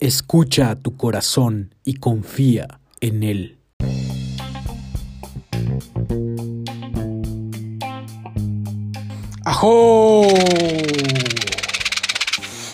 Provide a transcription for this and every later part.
Escucha a tu corazón y confía en él. ¡Ajo!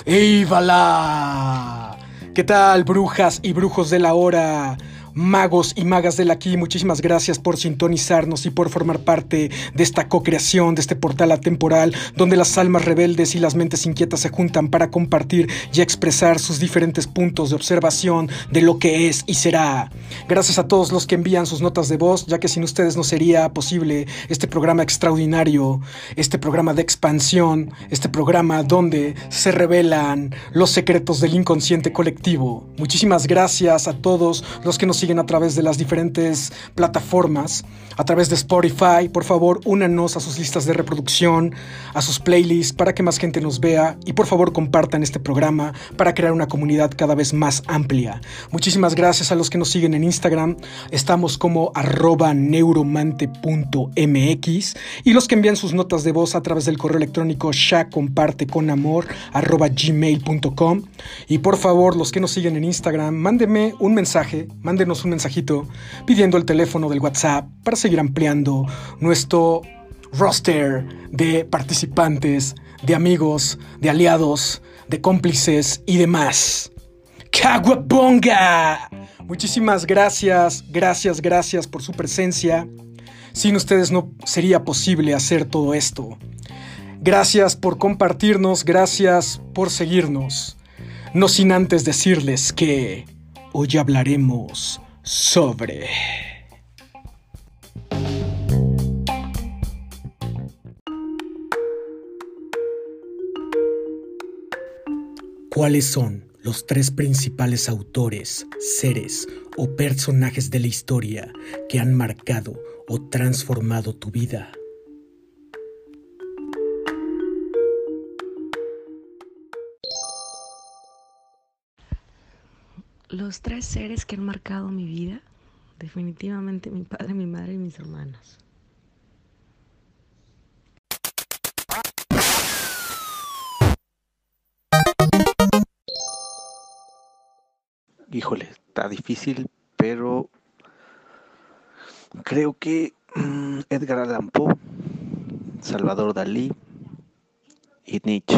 ¡Eivala! ¿Qué tal, brujas y brujos de la hora? Magos y magas del aquí, muchísimas gracias por sintonizarnos y por formar parte de esta co-creación, de este portal atemporal, donde las almas rebeldes y las mentes inquietas se juntan para compartir y expresar sus diferentes puntos de observación de lo que es y será. Gracias a todos los que envían sus notas de voz, ya que sin ustedes no sería posible este programa extraordinario, este programa de expansión, este programa donde se revelan los secretos del inconsciente colectivo. Muchísimas gracias a todos los que nos siguen a través de las diferentes plataformas, a través de Spotify. Por favor, únanos a sus listas de reproducción, a sus playlists para que más gente nos vea y por favor compartan este programa para crear una comunidad cada vez más amplia. Muchísimas gracias a los que nos siguen en Instagram. Estamos como arroba neuromante.mx y los que envían sus notas de voz a través del correo electrónico ya comparte con amor arroba gmail.com y por favor los que nos siguen en Instagram mándenme un mensaje, mándenos un mensajito pidiendo el teléfono del WhatsApp para seguir ampliando nuestro roster de participantes, de amigos, de aliados, de cómplices y demás. ¡Caguabonga! Muchísimas gracias, gracias, gracias por su presencia. Sin ustedes no sería posible hacer todo esto. Gracias por compartirnos, gracias por seguirnos. No sin antes decirles que hoy hablaremos sobre... ¿Cuáles son los tres principales autores, seres o personajes de la historia que han marcado o transformado tu vida? Los tres seres que han marcado mi vida, definitivamente mi padre, mi madre y mis hermanos. Híjole, está difícil, pero creo que mm, Edgar Allan Poe, Salvador Dalí y Nietzsche.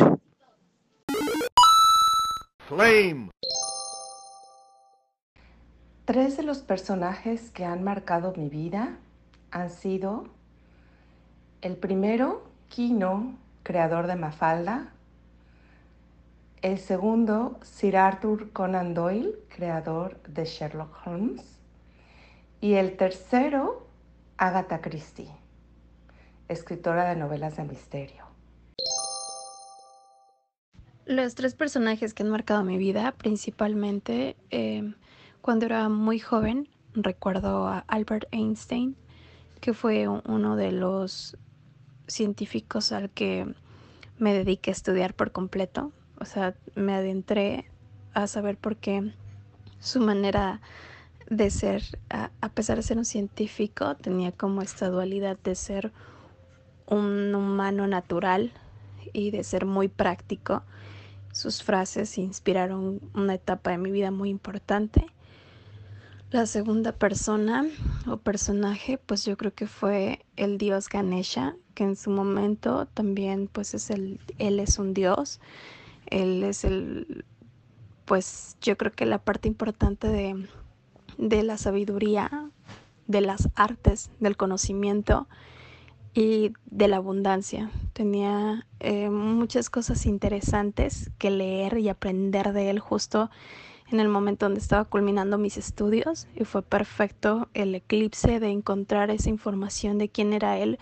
Flame! Tres de los personajes que han marcado mi vida han sido el primero, Kino, creador de Mafalda. El segundo, Sir Arthur Conan Doyle, creador de Sherlock Holmes. Y el tercero, Agatha Christie, escritora de novelas de misterio. Los tres personajes que han marcado mi vida, principalmente eh, cuando era muy joven, recuerdo a Albert Einstein, que fue uno de los científicos al que me dediqué a estudiar por completo. O sea, me adentré a saber por qué su manera de ser, a, pesar de ser un científico, tenía como esta dualidad de ser un humano natural y de ser muy práctico. Sus frases inspiraron una etapa de mi vida muy importante la segunda persona o personaje, pues yo creo que fue el dios Ganesha, que en su momento también pues es el, él es un dios, él es el, pues yo creo que la parte importante de, de la sabiduría, de las artes, del conocimiento y de la abundancia. Tenía eh, muchas cosas interesantes que leer y aprender de él justo en el momento donde estaba culminando mis estudios y fue perfecto el eclipse de encontrar esa información de quién era él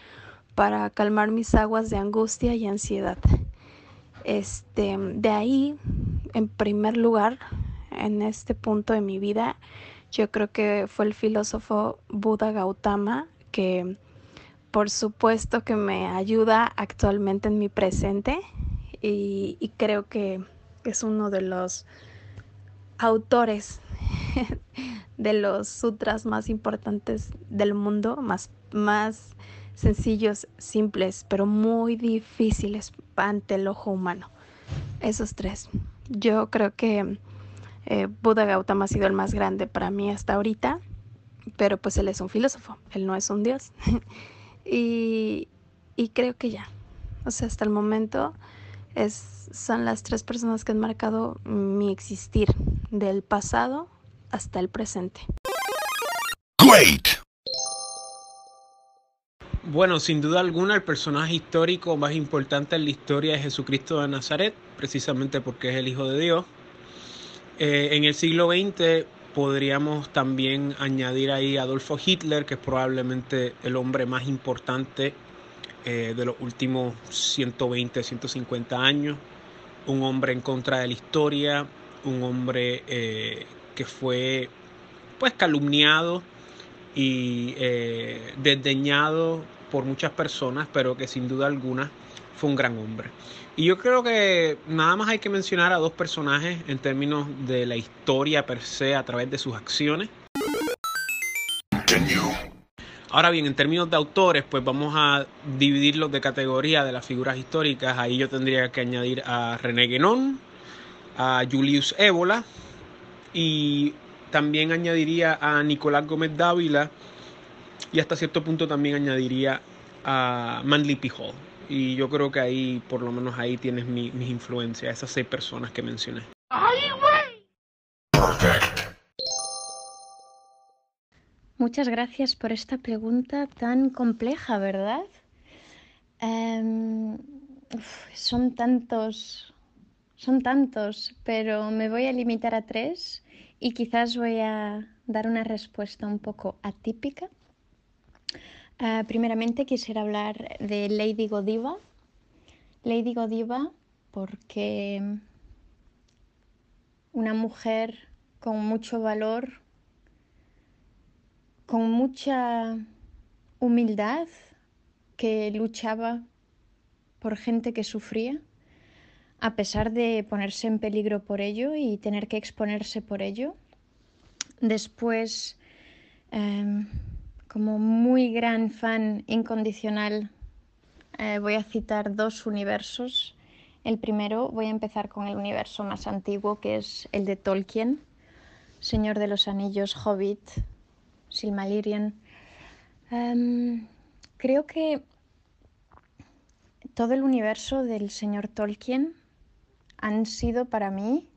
para calmar mis aguas de angustia y ansiedad. Este, de ahí en primer lugar, en este punto de mi vida, yo creo que fue el filósofo Buda Gautama, que por supuesto que me ayuda actualmente en mi presente y, y creo que es uno de los autores de los sutras más importantes del mundo, más, más sencillos, simples, pero muy difíciles ante el ojo humano. Esos tres. Yo creo que eh, Buda Gautama ha sido el más grande para mí hasta ahorita, pero pues él es un filósofo, él no es un dios. y, y creo que ya, o sea, hasta el momento es, son las tres personas que han marcado mi existir del pasado hasta el presente. Great. Bueno, sin duda alguna el personaje histórico más importante en la historia es Jesucristo de Nazaret, precisamente porque es el Hijo de Dios. Eh, en el siglo XX podríamos también añadir ahí a Adolfo Hitler, que es probablemente el hombre más importante eh, de los últimos 120, 150 años, un hombre en contra de la historia, un hombre eh, que fue pues calumniado y eh, desdeñado por muchas personas, pero que sin duda alguna fue un gran hombre. Y yo creo que nada más hay que mencionar a dos personajes en términos de la historia per se a través de sus acciones. Ahora bien, en términos de autores, pues vamos a dividirlos de categoría de las figuras históricas. Ahí yo tendría que añadir a René Guénon, a Julius Ébola y también añadiría a Nicolás Gómez Dávila y hasta cierto punto también añadiría a Manly P. Hall. Y yo creo que ahí, por lo menos ahí tienes mi, mis influencias, esas seis personas que mencioné. Muchas gracias por esta pregunta tan compleja, ¿verdad? Uf, son tantos, son tantos, pero me voy a limitar a tres y quizás voy a dar una respuesta un poco atípica. Uh, primeramente quisiera hablar de Lady Godiva. Lady Godiva porque una mujer con mucho valor, con mucha humildad, que luchaba por gente que sufría, a pesar de ponerse en peligro por ello y tener que exponerse por ello. Después, eh, como muy gran fan incondicional, eh, voy a citar dos universos. El primero, voy a empezar con el universo más antiguo, que es el de Tolkien, Señor de los Anillos, Hobbit, Silmarillion. Um, creo que todo el universo del señor Tolkien han sido para mí,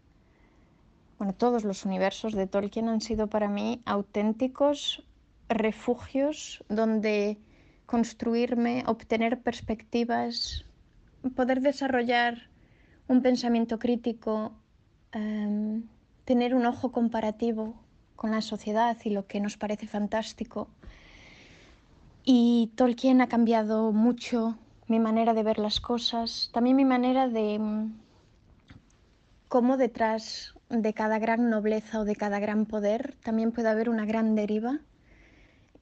bueno, todos los universos de Tolkien han sido para mí auténticos refugios donde construirme, obtener perspectivas, poder desarrollar un pensamiento crítico, um, tener un ojo comparativo con la sociedad y lo que nos parece fantástico. Y Tolkien ha cambiado mucho mi manera de ver las cosas, también mi manera de mm, cómo detrás de cada gran nobleza o de cada gran poder también puede haber una gran deriva.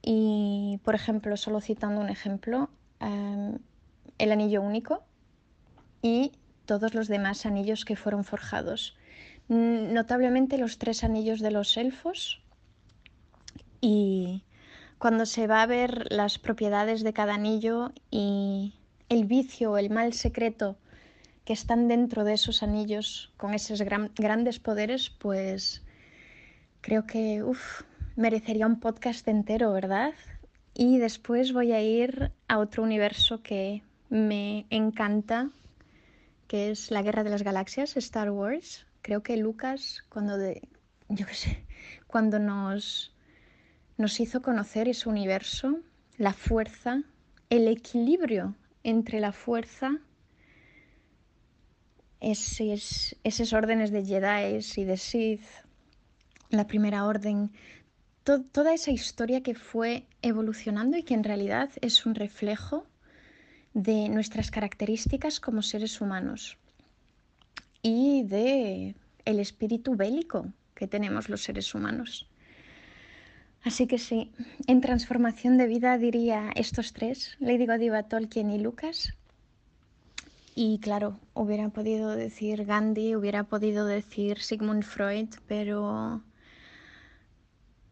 Y, por ejemplo, solo citando un ejemplo, um, el anillo único y todos los demás anillos que fueron forjados. Notablemente los tres anillos de los elfos y cuando se va a ver las propiedades de cada anillo y el vicio o el mal secreto que están dentro de esos anillos con esos gran, grandes poderes, pues creo que uf, merecería un podcast entero, ¿verdad? Y después voy a ir a otro universo que me encanta, que es la Guerra de las Galaxias, Star Wars. Creo que Lucas, cuando de, yo qué sé, cuando nos nos hizo conocer ese universo, la fuerza, el equilibrio entre la fuerza, esos, esos órdenes de Jedi y de Sith, la primera orden, to toda esa historia que fue evolucionando y que en realidad es un reflejo de nuestras características como seres humanos y de el espíritu bélico que tenemos los seres humanos. Así que sí, en transformación de vida diría estos tres, Lady Godiva, Tolkien y Lucas. Y claro, hubiera podido decir Gandhi, hubiera podido decir Sigmund Freud, pero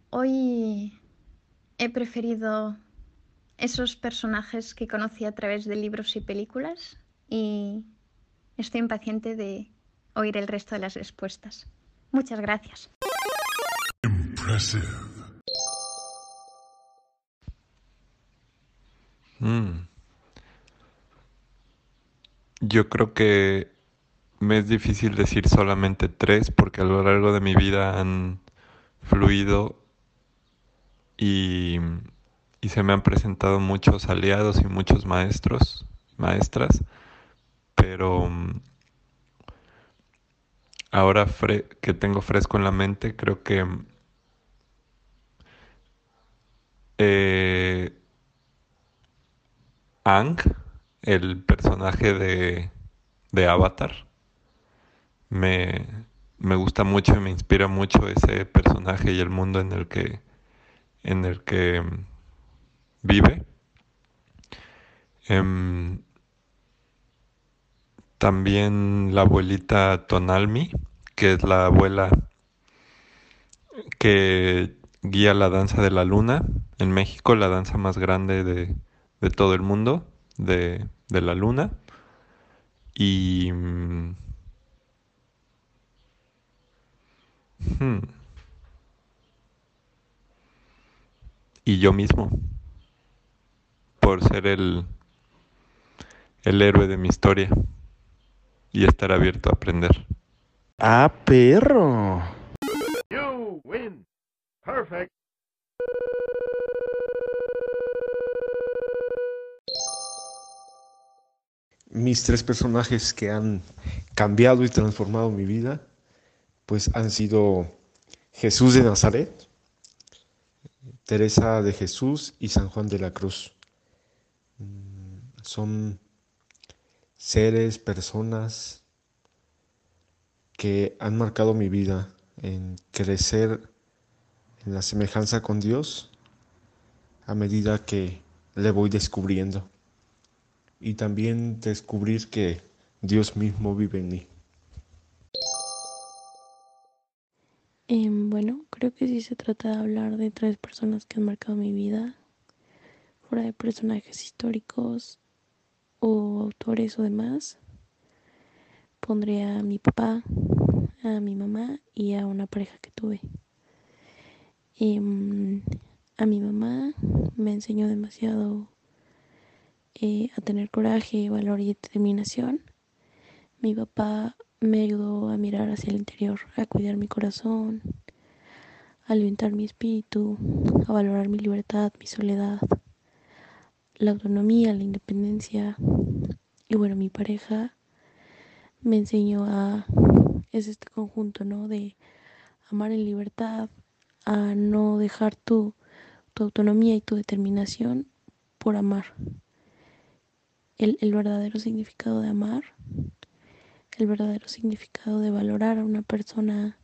hoy he preferido esos personajes que conocí a través de libros y películas y estoy impaciente de oír el resto de las respuestas. Muchas gracias. Mm. Yo creo que me es difícil decir solamente tres porque a lo largo de mi vida han fluido y, y se me han presentado muchos aliados y muchos maestros, maestras, pero mm, ahora que tengo fresco en la mente, creo que eh, Ang, el personaje de, de Avatar, me, me gusta mucho y me inspira mucho ese personaje y el mundo en el que, en el que vive. Em, también la abuelita Tonalmi, que es la abuela que guía la danza de la luna en México, la danza más grande de, de todo el mundo, de, de la luna. Y... Hmm, y yo mismo, por ser el, el héroe de mi historia y estar abierto a aprender. Ah, perro. You win. Perfect. mis tres personajes que han cambiado y transformado mi vida, pues han sido Jesús de Nazaret, Teresa de Jesús y San Juan de la Cruz. Mm, son seres, personas que han marcado mi vida en crecer en la semejanza con Dios a medida que le voy descubriendo y también descubrir que Dios mismo vive en mí. Em, bueno, creo que sí se trata de hablar de tres personas que han marcado mi vida, fuera de personajes históricos o autores o demás. Pondría a mi papá, a mi mamá y a una pareja que tuve. Em, a mi mamá me enseñó demasiado eh, a tener coraje, valor y determinación. Mi papá me ayudó a mirar hacia el interior, a cuidar mi corazón, a alimentar mi espíritu, a valorar mi libertad, mi soledad, la autonomía, la independencia. Y bueno, mi pareja me enseñó a, es este conjunto, ¿no? De amar en libertad, a no dejar tu, tu autonomía y tu determinación por amar el, verdadero significado de amar, el verdadero significado de valorar a una persona,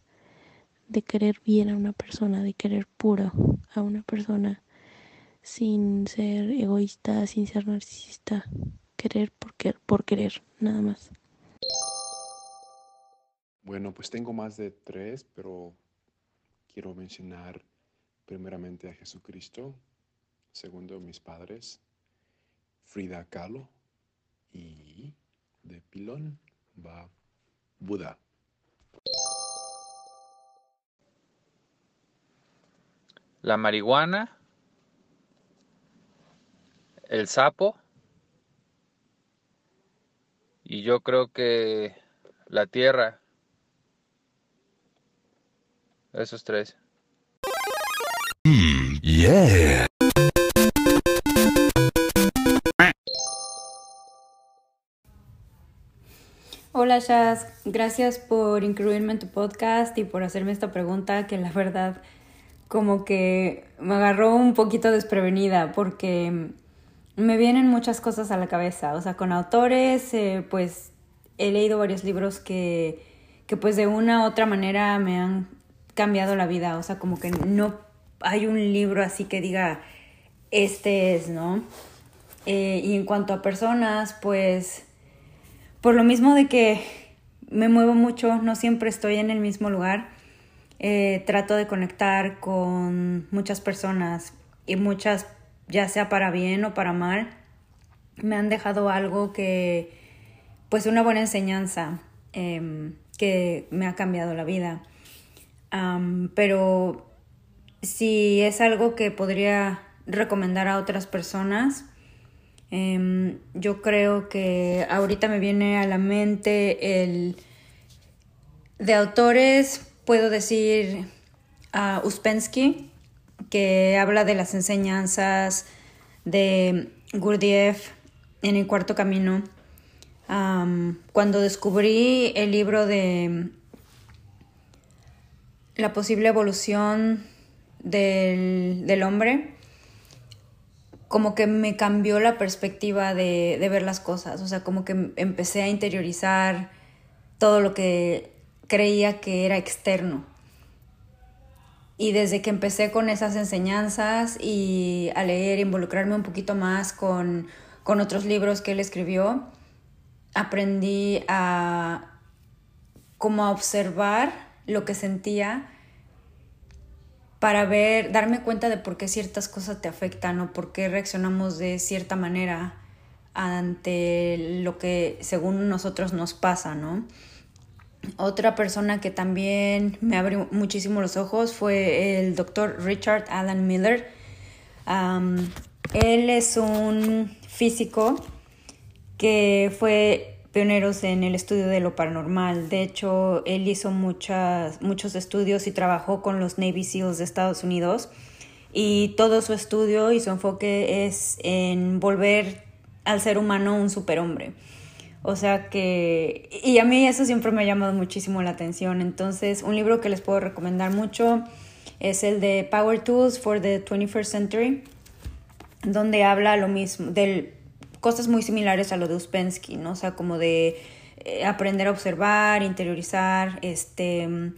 de querer bien a una persona, de querer puro a una persona, sin ser egoísta, sin ser narcisista, querer por, por querer, nada más. Bueno, pues tengo más de tres, pero quiero mencionar primeramente a Jesucristo, segundo mis padres, Frida Kahlo, y de pilón va Buda. La marihuana, el sapo y yo creo que la tierra. Esos tres. Mm, yeah. Hola Shaz, gracias por incluirme en tu podcast y por hacerme esta pregunta que la verdad como que me agarró un poquito desprevenida porque me vienen muchas cosas a la cabeza, o sea, con autores, eh, pues he leído varios libros que, que pues de una u otra manera me han cambiado la vida, o sea, como que no hay un libro así que diga, este es, ¿no? Eh, y en cuanto a personas, pues, por lo mismo de que me muevo mucho, no siempre estoy en el mismo lugar, eh, trato de conectar con muchas personas y muchas, ya sea para bien o para mal, me han dejado algo que, pues una buena enseñanza em, que me ha cambiado la vida. pero si es algo que podría recomendar a otras personas, em, yo creo que ahorita me viene a la mente el de autores, puedo decir a Uspensky, que habla de las enseñanzas de Gurdjieff en el cuarto camino. cuando descubrí el libro de la posible evolución del, hombre, como que me cambió la perspectiva de, de, ver las cosas, o sea, como que empecé a interiorizar todo lo que creía que era externo. Y desde que empecé con esas enseñanzas y a leer, involucrarme un poquito más con, con otros libros que él escribió, aprendí a como a observar lo que sentía para ver, darme cuenta de por qué ciertas cosas te afectan o por qué reaccionamos de cierta manera ante lo que según nosotros nos pasa, ¿no? Otra persona que también me abrió muchísimo los ojos fue el doctor Richard Alan Miller. él es un físico que fue pionero en el estudio de lo paranormal. De hecho, él hizo muchas, muchos estudios y trabajó con los Navy SEALs de Estados Unidos. Y todo su estudio y su enfoque es en volver al ser humano un superhombre. O sea que, y a mí eso siempre me ha llamado muchísimo la atención. Entonces, un libro que les puedo recomendar mucho es el de Power Tools for the 21st Century, donde habla lo mismo, de cosas muy similares a lo de Uspensky, ¿no? O sea, como de eh, aprender a observar, interiorizar, este,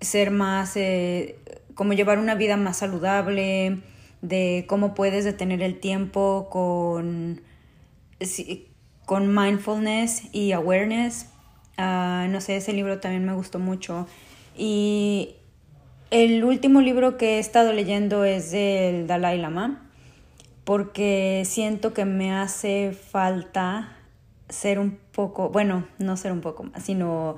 ser más, eh, como llevar una vida más saludable, de cómo puedes detener el tiempo con con mindfulness y awareness. Ah, no sé, ese libro también me gustó mucho. Y el último libro que he estado leyendo es del Dalai Lama, porque siento que me hace falta ser un poco, bueno, no ser un poco más, sino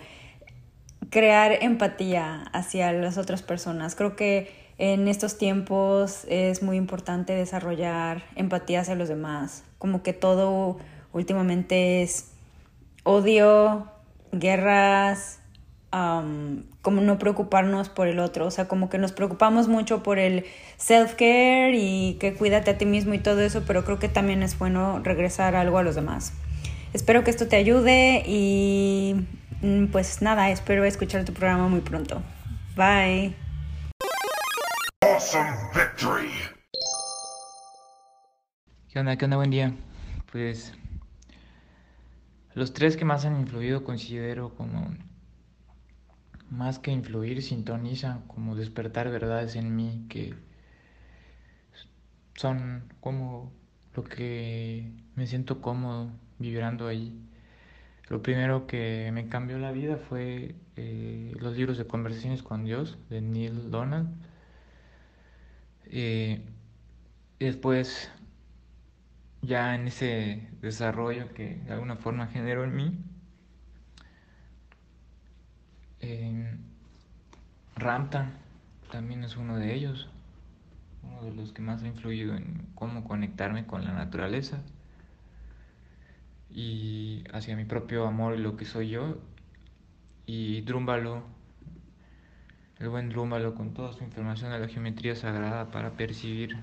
crear empatía hacia las otras personas. Creo que en estos tiempos es muy importante desarrollar empatía hacia los demás, como que todo últimamente es odio, guerras, como no preocuparnos por el otro, o sea, como que nos preocupamos mucho por el self-care y que cuídate a ti mismo y todo eso, pero creo que también es bueno regresar algo a los demás. Espero que esto te ayude y mm, pues nada, espero escuchar tu programa muy pronto. Bye. ¿Qué onda? ¿Qué onda? Buen día. Pues los tres que más han influido considero como, más que influir, sintonizan como despertar verdades en mí que son como lo que me siento cómodo vibrando ahí. Lo primero que me cambió la vida fue eh, los libros de conversaciones con Dios de Neil Donald. Eh, después ya en ese desarrollo que de alguna forma generó en mí. Eh, también es uno de ellos, uno de los que más ha influido en cómo conectarme con la naturaleza y hacia mi propio amor y lo que soy yo. Y Drúmbalo, el buen Drúmbalo con toda su información de la geometría sagrada para percibir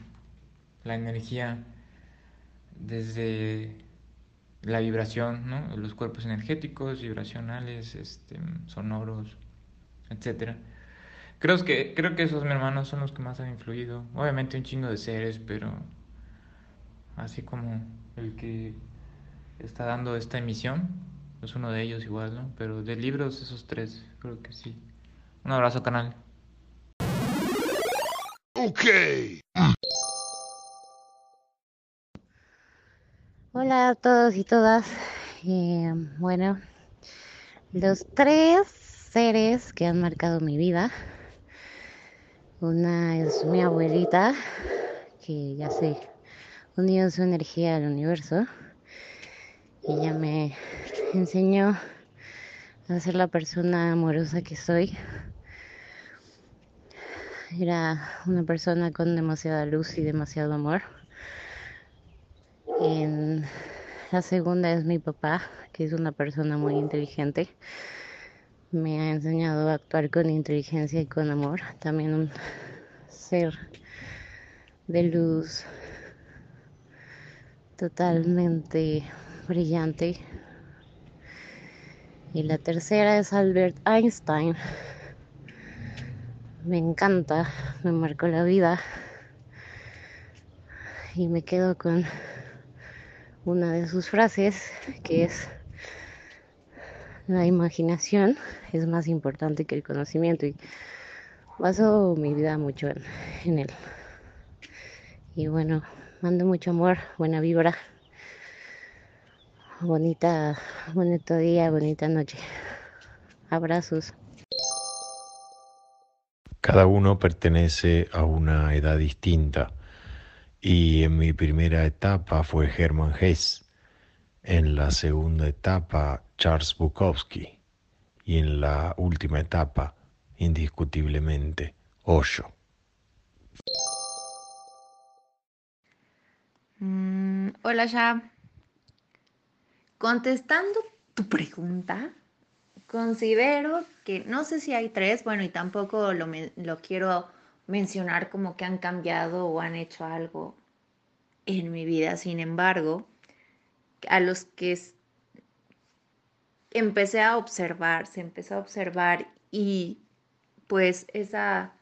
la energía desde la vibración, ¿no? los cuerpos energéticos, vibracionales, este, sonoros, etc. Creo que, creo que esos, mi hermanos, son los que más han influido. Obviamente un chingo de seres, pero así como el que está dando esta emisión, es uno de ellos igual, ¿no? Pero de libros esos tres, creo que sí. Un abrazo, canal. Ok. Hola a todos y todas. Eh, bueno, los tres seres que han marcado mi vida. Una es mi abuelita, que ya se unió su energía al universo. Ella me enseñó a ser la persona amorosa que soy. Era una persona con demasiada luz y demasiado amor. La segunda es mi papá, que es una persona muy inteligente. Me ha enseñado a actuar con inteligencia y con amor. También un ser de luz totalmente brillante. Y la tercera es Albert Einstein. Me encanta, me marcó la vida. Y me quedo con una de sus frases que es la imaginación es más importante que el conocimiento y baso mi vida mucho en, en él. Y bueno, mando mucho amor, buena vibra, bonita, bonito día, bonita noche. Abrazos. Cada uno pertenece a una edad distinta y en mi primera etapa fue Hermann Hesse, en la segunda etapa Charles Bukowski y en la última etapa, indiscutiblemente, Osho. Mm, hola, ya. Contestando tu pregunta, considero que no sé si hay tres, bueno, y tampoco lo, lo quiero mencionar como que han cambiado o han hecho algo en mi vida. Sin embargo, a los que empecé a observar, se empezó a observar y pues esa,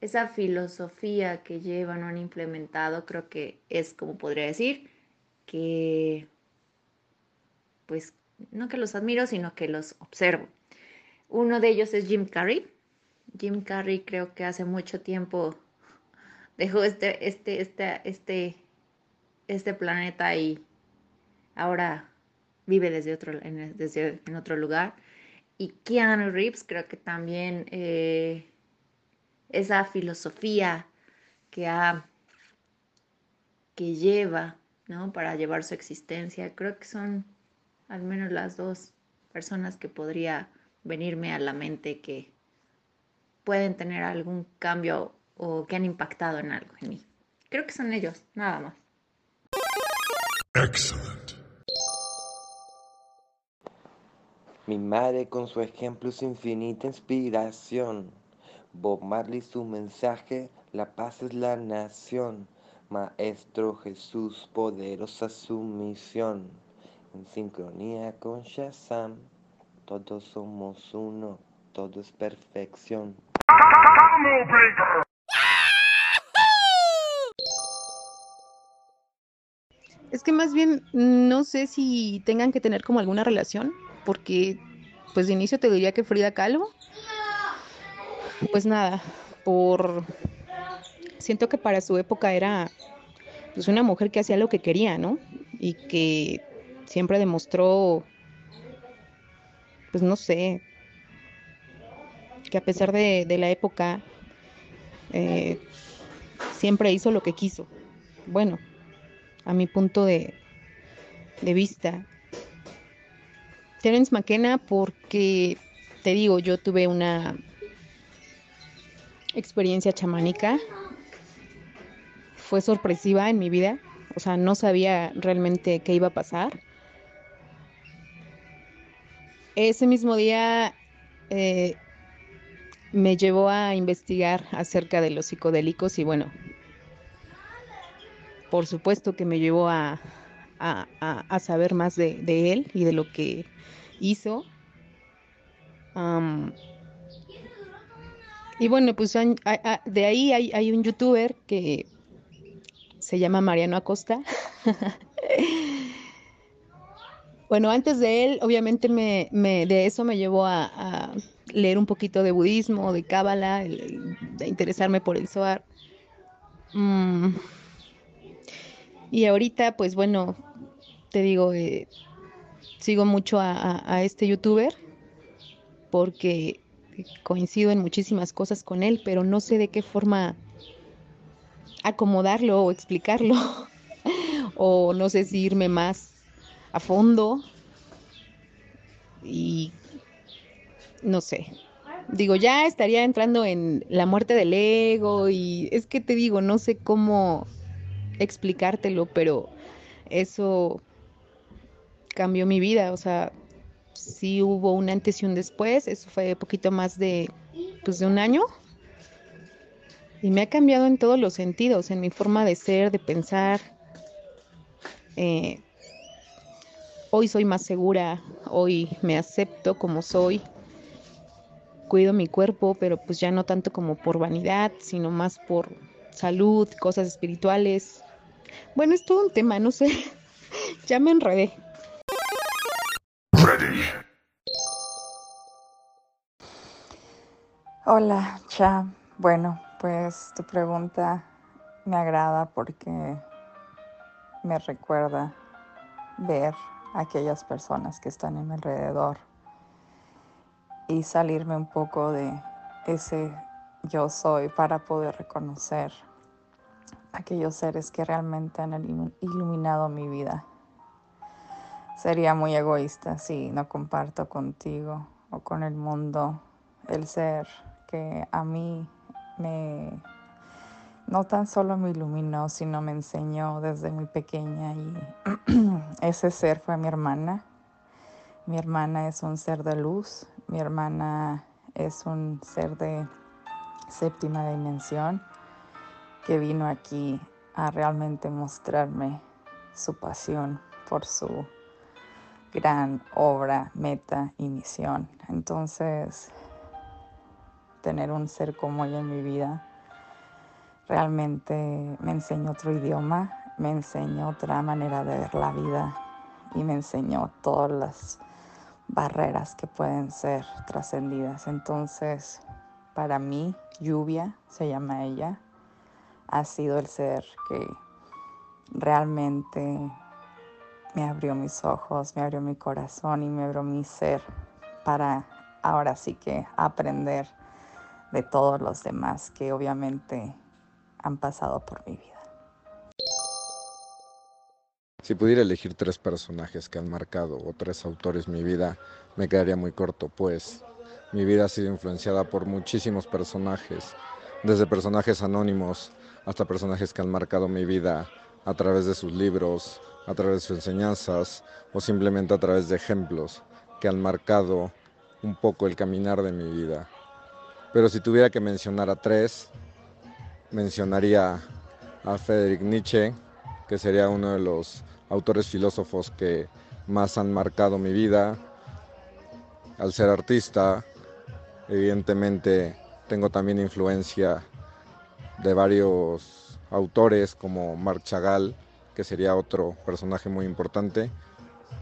esa filosofía que llevan o han implementado, creo que es como podría decir, que pues no que los admiro, sino que los observo. Uno de ellos es Jim Carrey. Jim Carrey creo que hace mucho tiempo dejó este, este, este, este, este planeta y ahora vive desde otro, en, desde, en otro lugar. Y Keanu Reeves creo que también eh, esa filosofía que, ha, que lleva ¿no? para llevar su existencia, creo que son al menos las dos personas que podría venirme a la mente que pueden tener algún cambio o que han impactado en algo en mí. Creo que son ellos, nada más. Excellent. Mi madre con su ejemplo es infinita inspiración. Bob Marley su mensaje, la paz es la nación. Maestro Jesús, poderosa su misión. En sincronía con Shazam, todos somos uno, todo es perfección. Es que más bien no sé si tengan que tener como alguna relación, porque pues de inicio te diría que Frida Kahlo, pues nada, por siento que para su época era pues una mujer que hacía lo que quería, ¿no? Y que siempre demostró, pues no sé, que a pesar de, de la época, eh, siempre hizo lo que quiso. Bueno, a mi punto de, de vista. Terence McKenna porque, te digo, yo tuve una experiencia chamánica. Fue sorpresiva en mi vida. O sea, no sabía realmente qué iba a pasar. Ese mismo día eh, me llevó a investigar acerca de los psicodélicos y bueno, por supuesto que me llevó a, a, saber más de, él y de lo que hizo. y bueno, pues de ahí hay, hay, un youtuber que se llama Mariano Acosta. bueno, antes de él, obviamente me, me- de eso me llevó a, a leer un poquito de budismo, de cábala, de interesarme por el Zohar. Mm, Y ahorita, pues bueno, te digo, eh, sigo mucho a, a- a este youtuber porque coincido en muchísimas cosas con él, pero no sé de qué forma acomodarlo o explicarlo. o no sé si irme más a fondo y no sé. Digo, ya estaría entrando en la muerte del ego y es que te digo, no sé cómo explicártelo, pero eso cambió mi vida, o sea, sí hubo un antes y un después, eso fue poquito más de, pues de un año, y me ha cambiado en todos los sentidos, en mi forma de ser, de pensar. Eh, hoy soy más segura, hoy me acepto como soy, cuido mi cuerpo, pero pues ya no tanto como por vanidad, sino más por salud, cosas espirituales. Bueno, es todo un tema, no sé, ya me enredé. Ready. Hola, Cha. Bueno, pues tu pregunta me agrada porque me recuerda ver a aquellas personas que están en mi alrededor y salirme un poco de ese yo soy para poder reconocer aquellos seres que realmente han ilu- iluminado mi vida. Sería muy egoísta si no comparto contigo o con el mundo el ser que a mí me no tan solo me iluminó, sino me enseñó desde muy pequeña y ese ser fue mi hermana. Mi hermana es un ser de luz, mi hermana es un ser de séptima dimensión que vino aquí a realmente mostrarme su pasión por su gran obra, meta y misión. Entonces, tener un ser como ella en mi vida realmente me enseñó otro idioma, me enseñó otra manera de ver la vida y me enseñó todas las barreras que pueden ser trascendidas. Entonces, para mí, lluvia, se llama ella, ha sido el ser que realmente me abrió mis ojos, me abrió mi corazón y me abrió mi ser para ahora sí que aprender de todos los demás que obviamente han pasado por mi vida. Si pudiera elegir tres personajes que han marcado o tres autores mi vida, me quedaría muy corto, pues mi vida ha sido influenciada por muchísimos personajes, desde personajes anónimos hasta personajes que han marcado mi vida a través de sus libros, a través de sus enseñanzas o simplemente a través de ejemplos que han marcado un poco el caminar de mi vida. Pero si tuviera que mencionar a tres, mencionaría a Friedrich Nietzsche, que sería uno de los autores filósofos que más han marcado mi vida. Al ser artista, evidentemente tengo también influencia de varios autores como Marc Chagall, que sería otro personaje muy importante,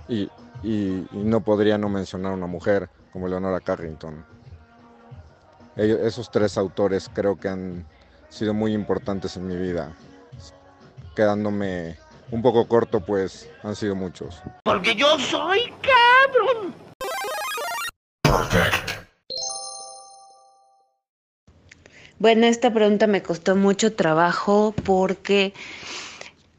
y, y- y no podría no mencionar a una mujer como Leonora Carrington. Ellos- esos tres autores creo que han sido muy importantes en mi vida. Quedándome un poco corto, pues han sido muchos. Porque yo soy cabrón. Bueno, esta pregunta me costó mucho trabajo porque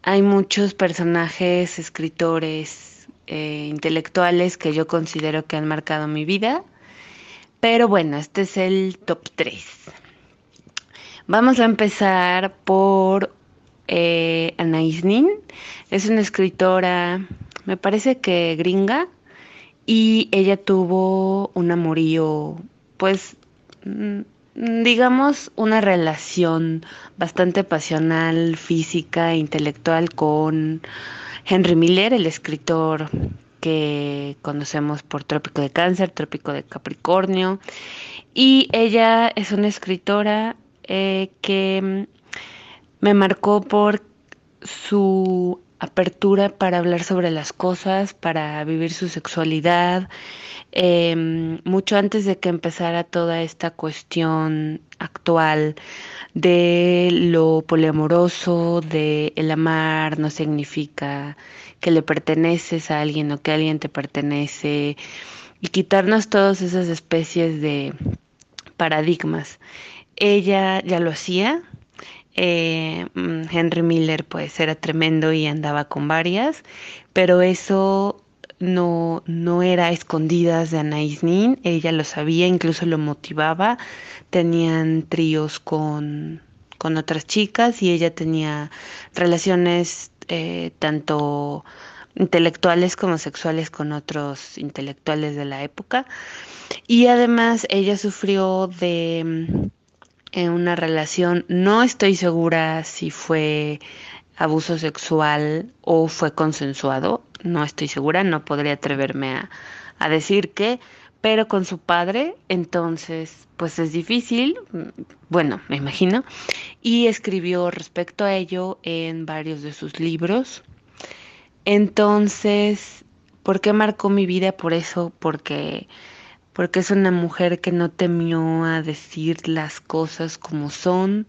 hay muchos personajes, escritores, eh, intelectuales que yo considero que han marcado mi vida. Pero bueno, este es el top 3. Vamos a empezar por eh, Anaïs Nin. Es una escritora, me parece que gringa, y ella tuvo un amorío, pues, mm, digamos, una relación bastante pasional, física e intelectual con Henry Miller, el escritor que conocemos por Trópico de Cáncer, Trópico de Capricornio. Y ella es una escritora eh, que mm, me marcó por su apertura para hablar sobre las cosas, para vivir su sexualidad, em, mucho antes de que empezara toda esta cuestión actual de lo poliamoroso, de el amar no significa que le perteneces a alguien o que alguien te pertenece y quitarnos todas esas especies de paradigmas. Ella ya lo hacía, eh, mm, Henry Miller pues era tremendo y andaba con varias, pero eso no, no era escondidas de Anais Nin, ella lo sabía, incluso lo motivaba, tenían tríos con, con otras chicas y ella tenía relaciones eh, tanto intelectuales como sexuales con otros intelectuales de la época. Y además ella sufrió de mm, una relación, no estoy segura si fue abuso sexual o fue consensuado, no estoy segura, no podría atreverme a, a decir que, pero con su padre, entonces, pues es difícil, mm, bueno, me imagino, y escribió respecto a ello en varios de sus libros. Entonces, ¿por qué marcó mi vida? Por eso, porque porque es una mujer que no temió a decir las cosas como son,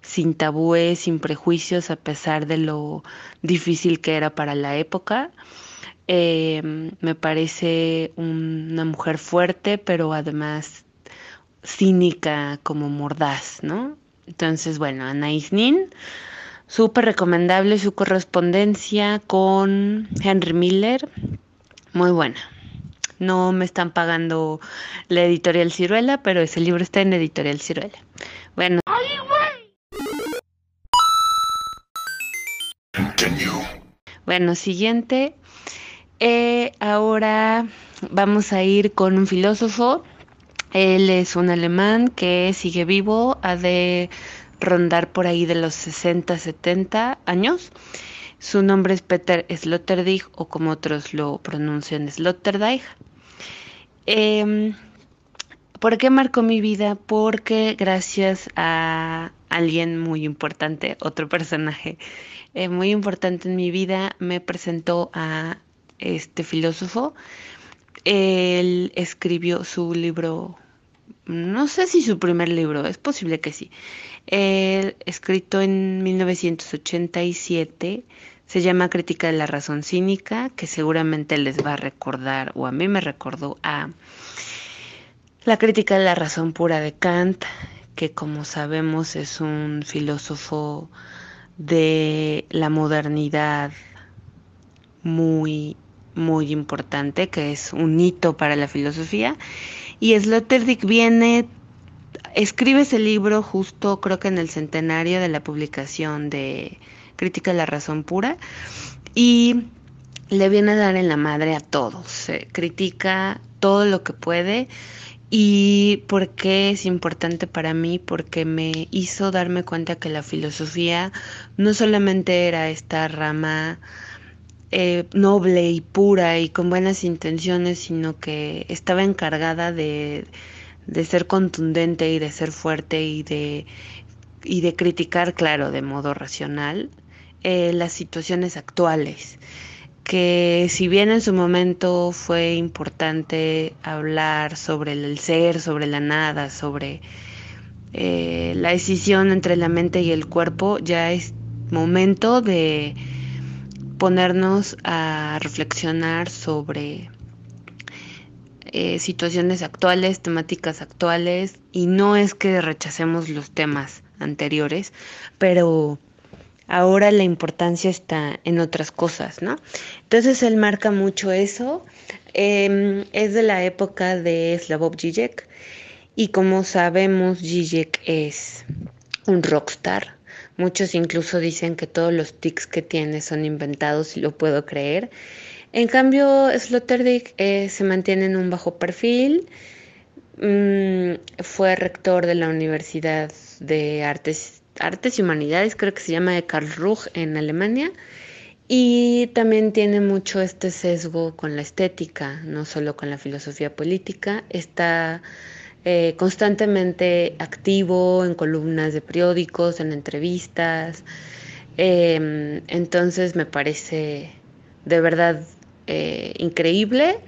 sin tabúes, sin prejuicios, a pesar de lo difícil que era para la época. Em, me parece una mujer fuerte, pero además cínica como mordaz, ¿no? Entonces, bueno, Anais Nin, súper recomendable su correspondencia con Henry Miller, muy buena. No me están pagando la editorial Ciruela, pero ese libro está en editorial Ciruela. Bueno. Bueno, siguiente. Eh, ahora vamos a ir con un filósofo. Él es un alemán que sigue vivo, ha de rondar por ahí de los 60, 70 años. Su nombre es Peter Sloterdijk o como otros lo pronuncian Sloterdijk. Eh, ¿Por qué marcó mi vida? Porque gracias a alguien muy importante, otro personaje eh, muy importante en mi vida, me presentó a este filósofo. Él escribió su libro, no sé si su primer libro, es posible que sí. Él, escrito en 1987, se llama Crítica de la Razón Cínica, que seguramente les va a recordar, o a mí me recordó a la Crítica de la Razón Pura de Kant, que como sabemos es un filósofo de la modernidad muy, muy importante, que es un hito para la filosofía. Y Sloterdijk viene, escribe ese libro justo creo que en el centenario de la publicación de Crítica de la Razón Pura y le viene a dar en la madre a todos, critica todo lo que puede. Y por qué es importante para mí, porque me hizo darme cuenta que la filosofía no solamente era esta rama eh, noble y pura y con buenas intenciones, sino que estaba encargada de, de ser contundente y de ser fuerte y de, y de criticar, claro, de modo racional, eh, las situaciones actuales, que si bien en su momento fue importante hablar sobre el ser, sobre la nada, sobre eh, la decisión entre la mente y el cuerpo, ya es momento de ponernos a reflexionar sobre eh, situaciones actuales, temáticas actuales, y no es que rechacemos los temas anteriores, pero ahora la importancia está en otras cosas, ¿no? Entonces él marca mucho eso. Em, es de la época de Slavoj Žižek y como sabemos Žižek es un rockstar. Muchos incluso dicen que todos los tics que tiene son inventados y lo puedo creer. En cambio, Sloterdijk eh, se mantiene en un bajo perfil. Mm, fue rector de la Universidad de Artes Artes y Humanidades, creo que se llama de Karlsruhe en Alemania. Y también tiene mucho este sesgo con la estética, no solo con la filosofía política. Está eh, constantemente activo en columnas de periódicos, en entrevistas. Em, entonces me parece de verdad eh, increíble.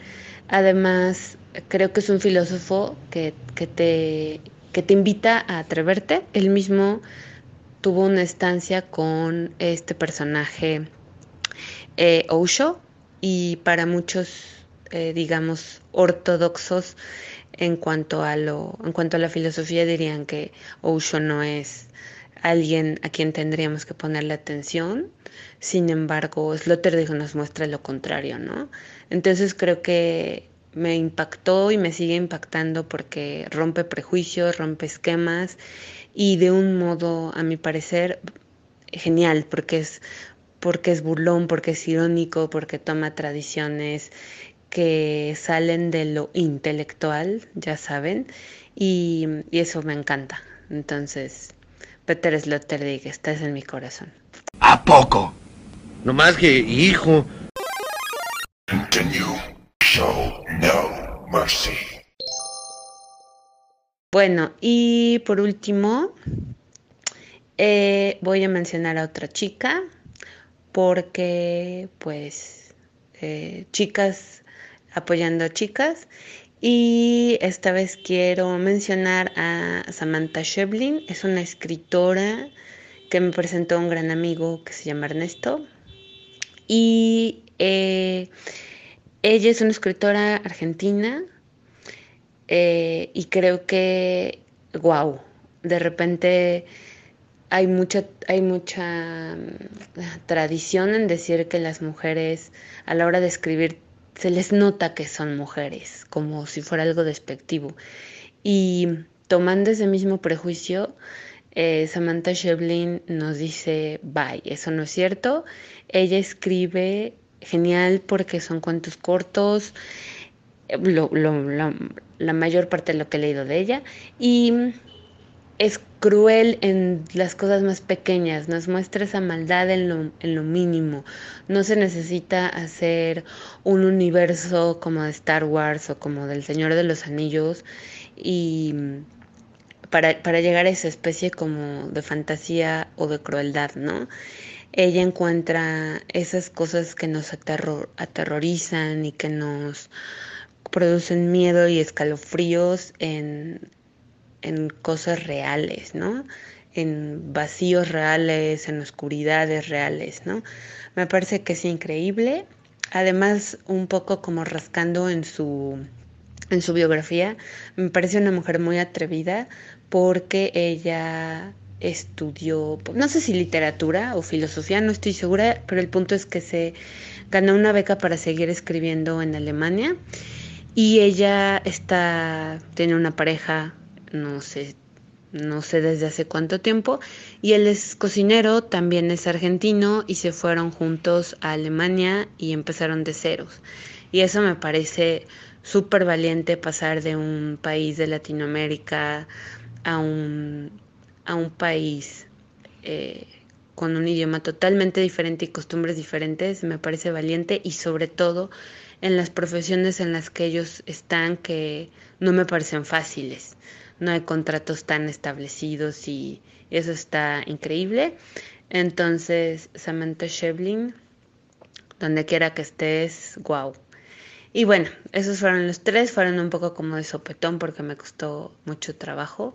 Además, creo que es un filósofo que, te, que te invita a atreverte. Él mismo tuvo una estancia con este personaje eh, Osho y para muchos, eh, digamos, ortodoxos en cuanto a lo, en cuanto a la filosofía dirían que Osho no es alguien a quien tendríamos que ponerle atención. Sin embargo, Sloterdijk nos muestra lo contrario, ¿no? Entonces creo que me impactó y me sigue impactando porque rompe prejuicios, rompe esquemas y de un modo, a mi parecer, genial, porque es porque es burlón, porque es irónico, porque toma tradiciones que salen de lo intelectual, ya saben, y, eso me encanta. Entonces, Peter Sloterdijk, estás en mi corazón. ¿A poco? No más que hijo. Show no mercy. Bueno, y por último, eh, voy a mencionar a otra chica porque pues eh, chicas apoyando a chicas. Y esta vez quiero mencionar a Samantha Shevlin, es una escritora que me presentó un gran amigo que se llama Ernesto. Y eh, ella es una escritora argentina eh, y creo que, wow, de repente hay mucha, hay mucha mm, tradición en decir que las mujeres a la hora de escribir se les nota que son mujeres, como si fuera algo despectivo. Y tomando ese mismo prejuicio, eh, Samantha Shevlin nos dice, bye, eso no es cierto. Ella escribe genial porque son cuentos cortos, la mayor parte de lo que he leído de ella. Y es cruel en las cosas más pequeñas, nos muestra esa maldad en lo, en lo mínimo. No se necesita hacer un universo como de Star Wars o como del Señor de los Anillos y para, para llegar a esa especie como de fantasía o de crueldad, ¿no? Ella encuentra esas cosas que nos aterrorizan y que nos producen miedo y escalofríos en, en cosas reales, ¿no? En vacíos reales, en oscuridades reales, ¿no? Me parece que es increíble. Además, un poco como rascando en su en su biografía, me parece una mujer muy atrevida porque ella estudió, no sé si literatura o filosofía, no estoy segura, pero el punto es que se ganó una beca para seguir escribiendo en Alemania y ella está tiene una pareja no sé, no sé desde hace cuánto tiempo, y él es cocinero, también es argentino, y se fueron juntos a Alemania y empezaron de ceros. Y eso me parece súper valiente pasar de un país de Latinoamérica a un, a un país eh, con un idioma totalmente diferente y costumbres diferentes, me parece valiente y sobre todo en las profesiones en las que ellos están que no me parecen fáciles no hay contratos tan establecidos y eso está increíble. Entonces, Samantha Shevlin, donde quiera que estés, wow. Y bueno, esos fueron los tres, fueron un poco como de sopetón porque me costó mucho trabajo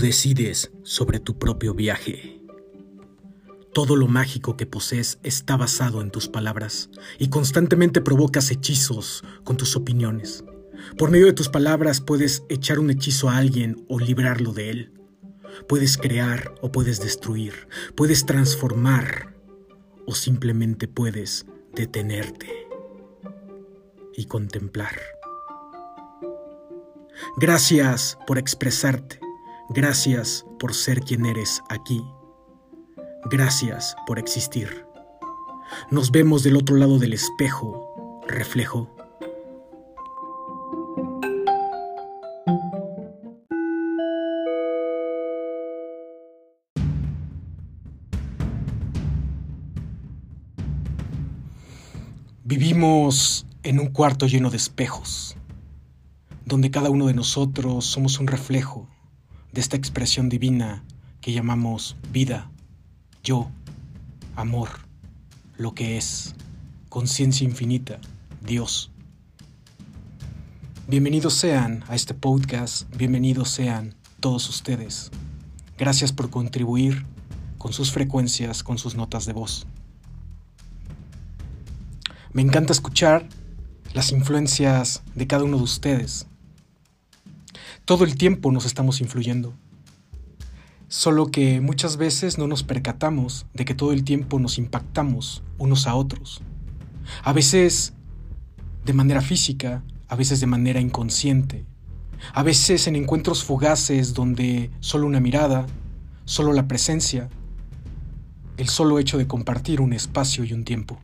Decides sobre tu propio viaje. Todo lo mágico que posees está basado en tus palabras y constantemente provocas hechizos con tus opiniones. Por medio de tus palabras puedes echar un hechizo a alguien o librarlo de él. Puedes crear o puedes destruir. Puedes transformar o simplemente puedes detenerte y contemplar. Gracias por expresarte. Gracias por ser quien eres aquí Gracias por existir. Nos vemos del otro lado del espejo, reflejo. Vivimos en un cuarto lleno de espejos, donde cada uno de nosotros somos un reflejo de esta expresión divina que llamamos vida, yo, amor, lo que es, conciencia infinita, Dios. Bienvenidos sean a este podcast, bienvenidos sean todos ustedes. Gracias por contribuir con sus frecuencias, con sus notas de voz. Me encanta escuchar las influencias de cada uno de ustedes. Todo el tiempo nos estamos influyendo. Solo que muchas veces no nos percatamos de que todo el tiempo nos impactamos unos a otros. A veces de manera física, a veces de manera inconsciente. A veces en encuentros fugaces donde solo una mirada, solo la presencia, el solo hecho de compartir un espacio y un tiempo.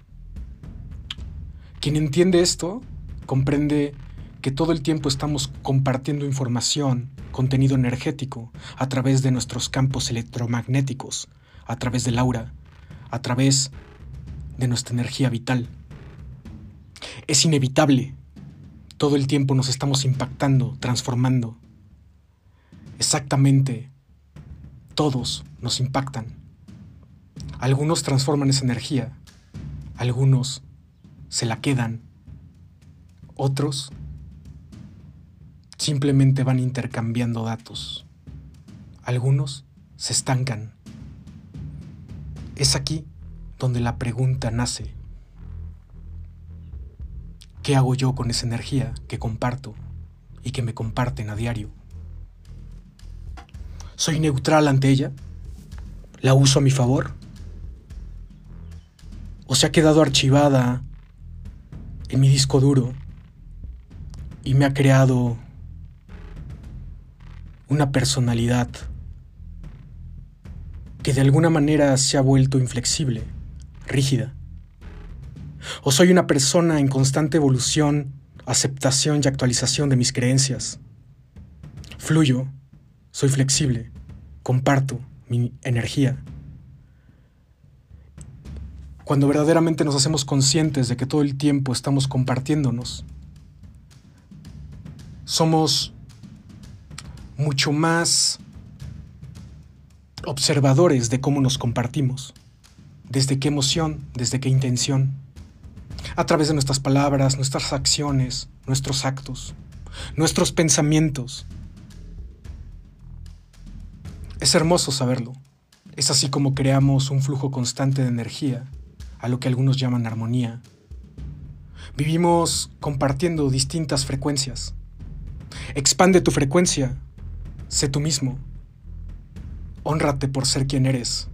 Quien entiende esto comprende que todo el tiempo estamos compartiendo información, contenido energético, a través de nuestros campos electromagnéticos, a través del aura, a través de nuestra energía vital. Es inevitable. Todo el tiempo nos estamos impactando, transformando. Exactamente. Todos nos impactan. Algunos transforman esa energía, algunos se la quedan. Otros simplemente van intercambiando datos. Algunos se estancan. Es aquí donde la pregunta nace. ¿Qué hago yo con esa energía que comparto y que me comparten a diario? ¿Soy neutral ante ella? ¿La uso a mi favor? ¿O se ha quedado archivada en mi disco duro y me ha creado una personalidad que de alguna manera se ha vuelto inflexible, rígida. O soy una persona en constante evolución, aceptación y actualización de mis creencias. Fluyo, soy flexible, comparto mi energía cuando verdaderamente nos hacemos conscientes de que todo el tiempo estamos compartiéndonos, somos mucho más observadores de cómo nos compartimos, desde qué emoción, desde qué intención, a través de nuestras palabras, nuestras acciones, nuestros actos, nuestros pensamientos. Es hermoso saberlo. Es así como creamos un flujo constante de energía a lo que algunos llaman armonía. Vivimos compartiendo distintas frecuencias. Expande tu frecuencia, sé tú mismo. Honrate por ser quien eres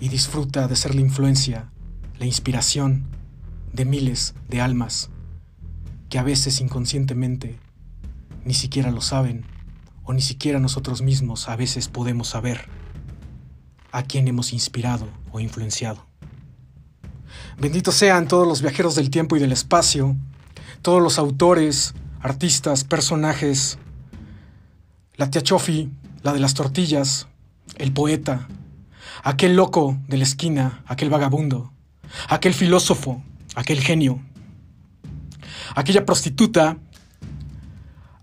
y disfruta de ser la influencia, la inspiración de miles de almas que a veces inconscientemente ni siquiera lo saben o ni siquiera nosotros mismos a veces podemos saber a quién hemos inspirado o influenciado. Benditos sean todos los viajeros del tiempo y del espacio, todos los autores, artistas, personajes, la tía Chofi, la de las tortillas, el poeta, aquel loco de la esquina, aquel vagabundo, aquel filósofo, aquel genio, aquella prostituta,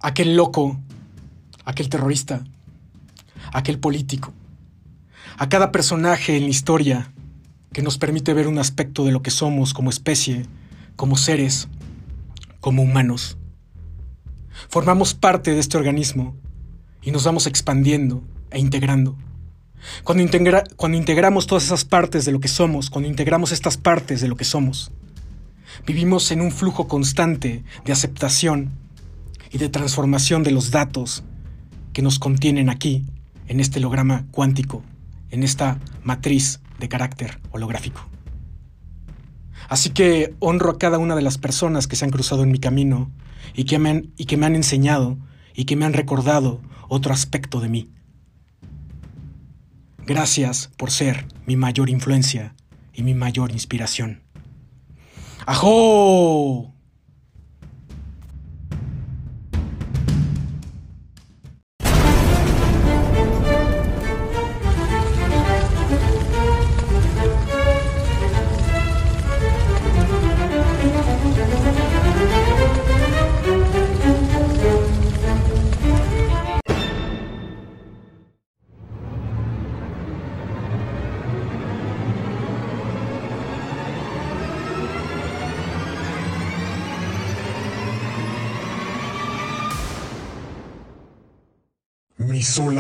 aquel loco, aquel terrorista, aquel político, a cada personaje en la historia que nos permite ver un aspecto de lo que somos como especie, como seres, como humanos. Formamos parte de este organismo y nos vamos expandiendo e integrando. Cuando, cuando integramos todas esas partes de lo que somos, cuando integramos estas partes de lo que somos, vivimos en un flujo constante de aceptación y de transformación de los datos que nos contienen aquí, en este holograma cuántico, en esta matriz de carácter holográfico. Así que honro a cada una de las personas que se han cruzado en mi camino y que me y que me han enseñado y que me han recordado otro aspecto de mí. Gracias por ser mi mayor influencia y mi mayor inspiración. ¡Ajo!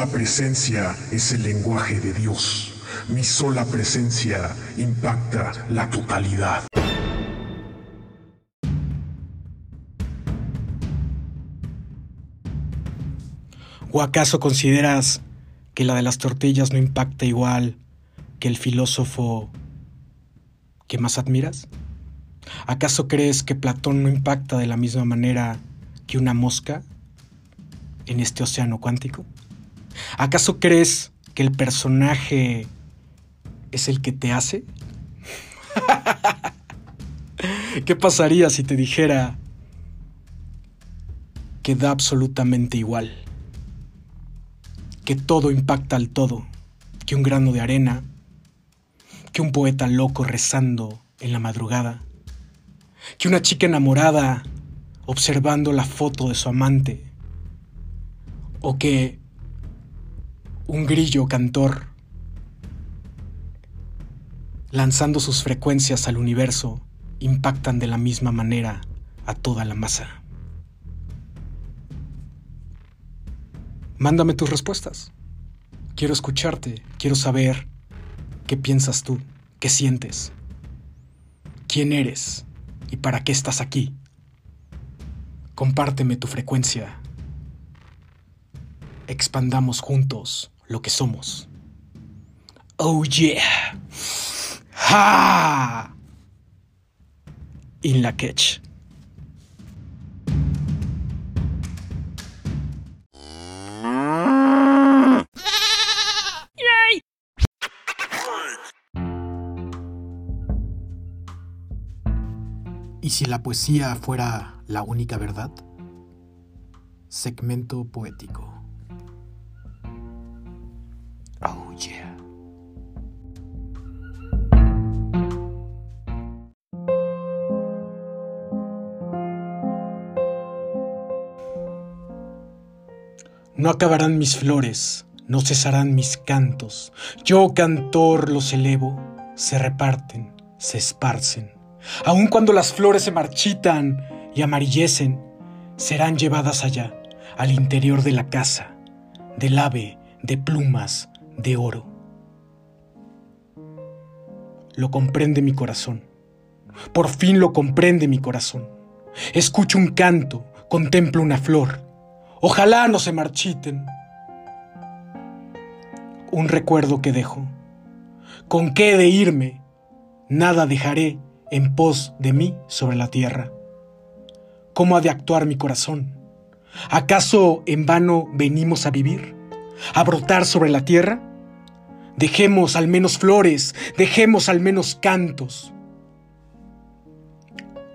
Sola presencia es el lenguaje de Dios. Mi sola presencia impacta la totalidad. ¿O acaso consideras que la de las tortillas no impacta igual que el filósofo que más admiras? ¿Acaso crees que Platón no impacta de la misma manera que una mosca en este océano cuántico? ¿Acaso crees que el personaje es el que te hace? ¿Qué pasaría si te dijera que da absolutamente igual? Que todo impacta al todo, que un grano de arena, que un poeta loco rezando en la madrugada, que una chica enamorada observando la foto de su amante, o que un grillo cantor lanzando sus frecuencias al universo impactan de la misma manera a toda la masa. Mándame tus respuestas. Quiero escucharte, quiero saber qué piensas tú, qué sientes, quién eres y para qué estás aquí. Compárteme tu frecuencia. Expandamos juntos lo que somos. Oh yeah. Ha. In la catch. ¿Y si la poesía fuera la única verdad? Segmento poético. No acabarán mis flores, no cesarán mis cantos. Yo, cantor, los elevo, se reparten, se esparcen. Aun cuando las flores se marchitan y amarillecen, serán llevadas allá, al interior de la casa, del ave de plumas de oro. Lo comprende mi corazón. Por fin lo comprende mi corazón. Escucho un canto, contemplo una flor. Ojalá no se marchiten. Un recuerdo que dejo. ¿Con qué de irme? Nada dejaré en pos de mí sobre la tierra. ¿Cómo ha de actuar mi corazón? ¿Acaso en vano venimos a vivir? ¿A brotar sobre la tierra? Dejemos al menos flores, dejemos al menos cantos.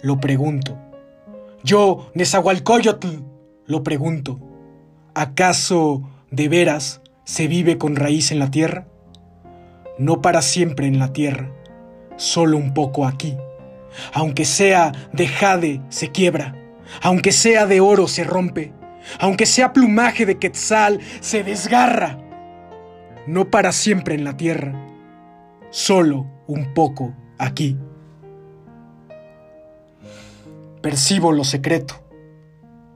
Lo pregunto. Yo, Nezahualcóyotl, lo pregunto. ¿Acaso de veras se vive con raíz en la tierra? No para siempre en la tierra, solo un poco aquí. Aunque sea de jade, se quiebra. Aunque sea de oro, se rompe. Aunque sea plumaje de quetzal, se desgarra. No para siempre en la tierra, solo un poco aquí. Percibo lo secreto.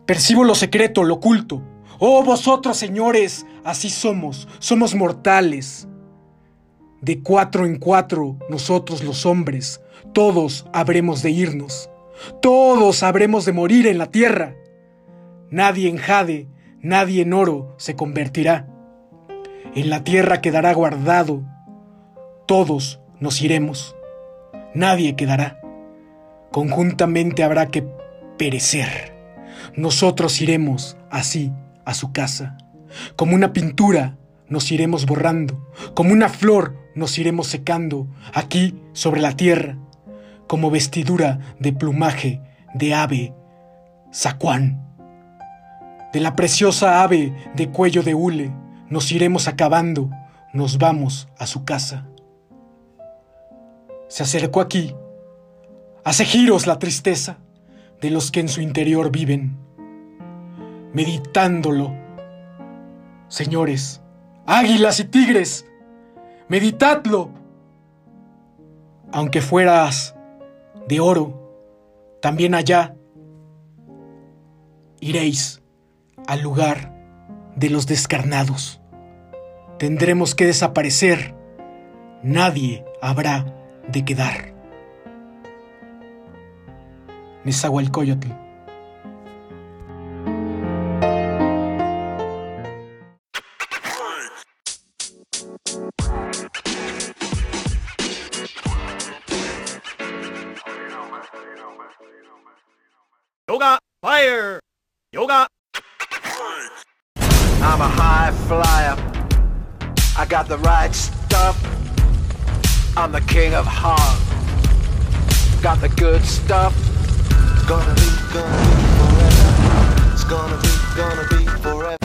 Percibo lo secreto, lo oculto. Oh, vosotros, señores, así somos, somos mortales. De cuatro en cuatro, nosotros los hombres, todos habremos de irnos. Todos habremos de morir en la tierra. Nadie en jade, nadie en oro se convertirá. En la tierra quedará guardado. Todos nos iremos. Nadie quedará. Conjuntamente habrá que perecer. Nosotros iremos así a su casa. Como una pintura, nos iremos borrando, como una flor nos iremos secando, aquí sobre la tierra, como vestidura de plumaje de ave, zacuán. De la preciosa ave de cuello de hule, nos iremos acabando, nos vamos a su casa. Se acercó aquí, hace giros la tristeza de los que en su interior viven, meditándolo. Señores, águilas y tigres, meditadlo. Aunque fueras de oro, también allá iréis al lugar de los descarnados. Tendremos que desaparecer, nadie habrá de quedar. Nezahualcóyotl. Yoga, fire! Yoga! I'm a high flyer. I got the right stuff. I'm the king of hard. Got the good stuff. It's gonna be, gonna be forever. It's gonna be, gonna be forever.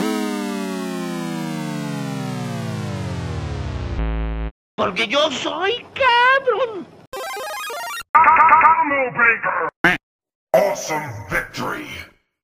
Porque yo soy cabrón. Awesome victory!